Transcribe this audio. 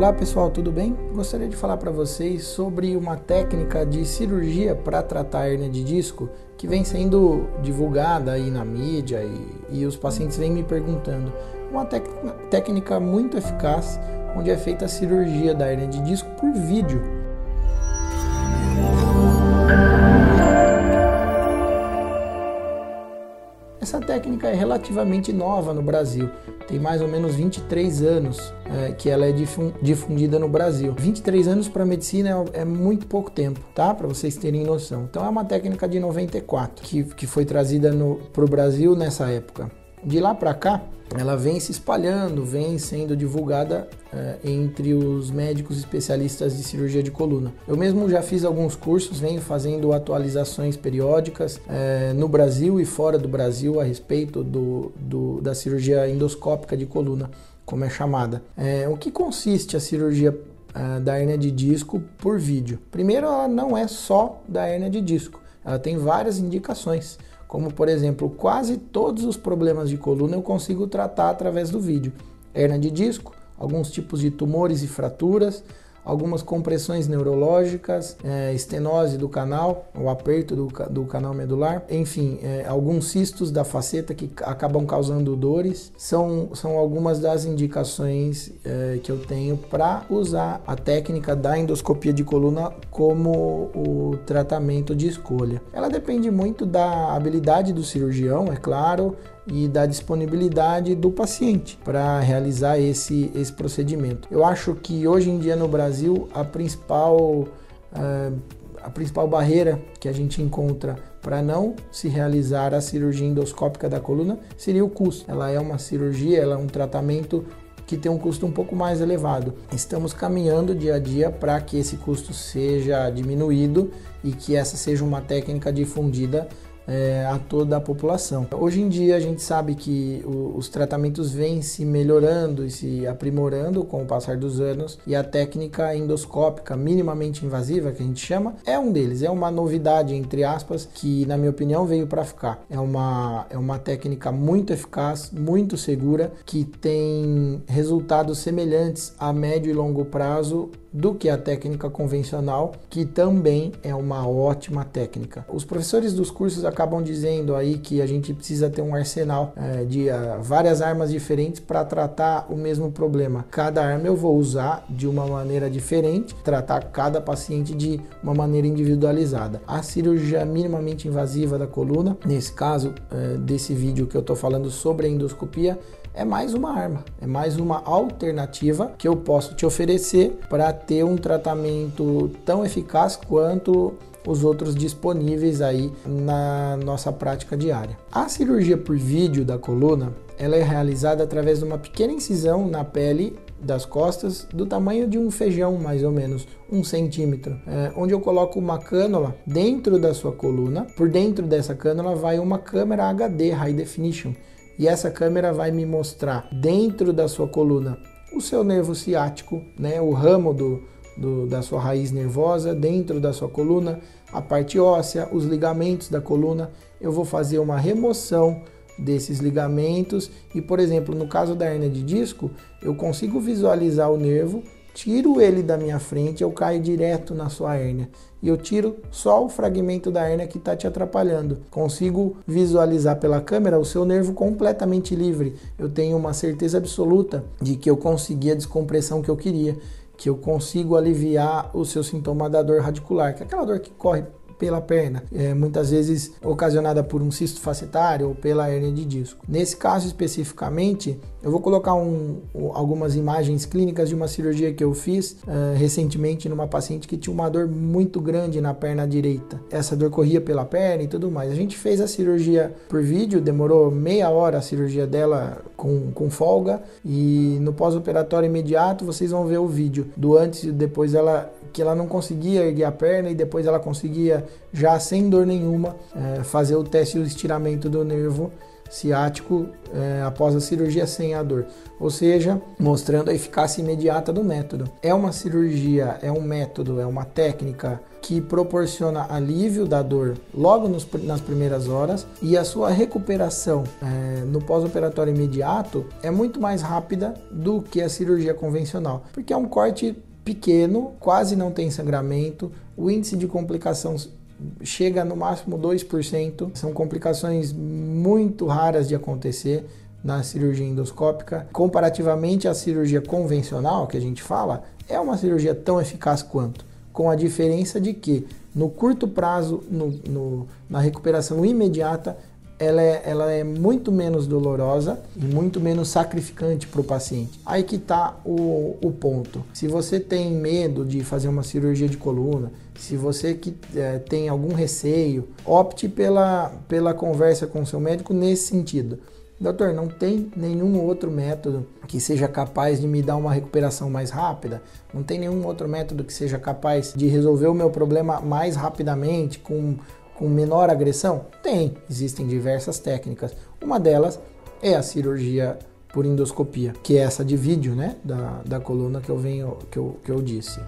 Olá pessoal, tudo bem? Gostaria de falar para vocês sobre uma técnica de cirurgia para tratar hernia de disco que vem sendo divulgada aí na mídia e, e os pacientes vêm me perguntando. Uma técnica muito eficaz onde é feita a cirurgia da hernia de disco por vídeo Essa técnica é relativamente nova no Brasil, tem mais ou menos 23 anos é, que ela é difundida no Brasil. 23 anos para medicina é, é, muito pouco tempo, tá? Para vocês terem noção. Então é uma técnica de 94 que, que foi trazida para o Brasil nessa época. De lá para cá, ela vem se espalhando, vem sendo divulgada é, entre os médicos especialistas de cirurgia de coluna. Eu mesmo já fiz alguns cursos, venho fazendo atualizações periódicas é, no Brasil e fora do Brasil a respeito do, do, da cirurgia endoscópica de coluna, como é chamada. É, o que consiste a cirurgia da hernia de disco por vídeo? Primeiro, ela não é só da hernia de disco, ela tem várias indicações como por exemplo, quase todos os problemas de coluna eu consigo tratar através do vídeo. Hernia de disco, alguns tipos de tumores e fraturas, algumas compressões neurológicas, é, estenose do canal, o aperto do, do canal medular, enfim, é, alguns cistos da faceta que acabam causando dores, são, são algumas das indicações é, que eu tenho para usar a técnica da endoscopia de coluna como o tratamento de escolha. Ela depende muito da habilidade do cirurgião, é claro, e da disponibilidade do paciente para realizar esse, esse procedimento. Eu acho que hoje em dia no Brasil a principal, uh, a principal barreira que a gente encontra para não se realizar a cirurgia endoscópica da coluna seria o custo. Ela é uma cirurgia, ela é um tratamento que tem um custo um pouco mais elevado. Estamos caminhando dia a dia para que esse custo seja diminuído e que essa seja uma técnica difundida é, a toda a população. Hoje em dia a gente sabe que o, os tratamentos vêm se melhorando e se aprimorando com o passar dos anos e a técnica endoscópica minimamente invasiva que a gente chama é um deles, é uma novidade entre aspas que na minha opinião veio para ficar. É uma é uma técnica muito eficaz, muito segura que tem resultados semelhantes a médio e longo prazo do que a técnica convencional, que também é uma ótima técnica. Os professores dos cursos acabam dizendo aí que a gente precisa ter um arsenal é, de uh, várias armas diferentes para tratar o mesmo problema. Cada arma eu vou usar de uma maneira diferente, tratar cada paciente de uma maneira individualizada. A cirurgia minimamente invasiva da coluna, nesse caso é, desse vídeo que eu estou falando sobre a endoscopia, é mais uma arma, é mais uma alternativa que eu posso te oferecer para ter um tratamento tão eficaz quanto os outros disponíveis aí na nossa prática diária. A cirurgia por vídeo da coluna, ela é realizada através de uma pequena incisão na pele das costas do tamanho de um feijão, mais ou menos, um centímetro, é, onde eu coloco uma cânula dentro da sua coluna. Por dentro dessa cânula vai uma câmera HD High Definition e essa câmera vai me mostrar dentro da sua coluna o seu nervo ciático, né, o ramo do, do, da sua raiz nervosa, dentro da sua coluna, a parte óssea, os ligamentos da coluna. Eu vou fazer uma remoção desses ligamentos e, por exemplo, no caso da hernia de disco, eu consigo visualizar o nervo tiro ele da minha frente, eu caio direto na sua hérnia. E eu tiro só o fragmento da hérnia que está te atrapalhando. Consigo visualizar pela câmera o seu nervo completamente livre. Eu tenho uma certeza absoluta de que eu consegui a descompressão que eu queria. Que eu consigo aliviar o seu sintoma da dor radicular, que é aquela dor que corre pela perna, é, muitas vezes ocasionada por um cisto facetário ou pela hernia de disco. Nesse caso especificamente, eu vou colocar um, algumas imagens clínicas de uma cirurgia que eu fiz uh, recentemente numa paciente que tinha uma dor muito grande na perna direita. Essa dor corria pela perna e tudo mais. A gente fez a cirurgia por vídeo, demorou meia hora a cirurgia dela com, com folga e no pós-operatório imediato vocês vão ver o vídeo do antes e depois ela que ela não conseguia erguer a perna e depois ela conseguia já sem dor nenhuma é, fazer o teste e o estiramento do nervo ciático é, após a cirurgia sem a dor, ou seja, mostrando a eficácia imediata do método. É uma cirurgia, é um método, é uma técnica que proporciona alívio da dor logo nos, nas primeiras horas e a sua recuperação é, no pós-operatório imediato é muito mais rápida do que a cirurgia convencional, porque é um corte pequeno, quase não tem sangramento, o índice de complicação chega no máximo 2%. São complicações muito raras de acontecer na cirurgia endoscópica. Comparativamente à cirurgia convencional, que a gente fala, é uma cirurgia tão eficaz quanto, com a diferença de que no curto prazo, no, no, na recuperação imediata, ela é, ela é muito menos dolorosa e muito menos sacrificante para o paciente. Aí que está o, o ponto. Se você tem medo de fazer uma cirurgia de coluna, se você que, é, tem algum receio, opte pela, pela conversa com o seu médico nesse sentido. Doutor, não tem nenhum outro método que seja capaz de me dar uma recuperação mais rápida? Não tem nenhum outro método que seja capaz de resolver o meu problema mais rapidamente, com com menor agressão? Tem, existem diversas técnicas. Uma delas é a cirurgia por endoscopia, que é essa de vídeo, né, da, da coluna que eu venho que eu, que eu disse.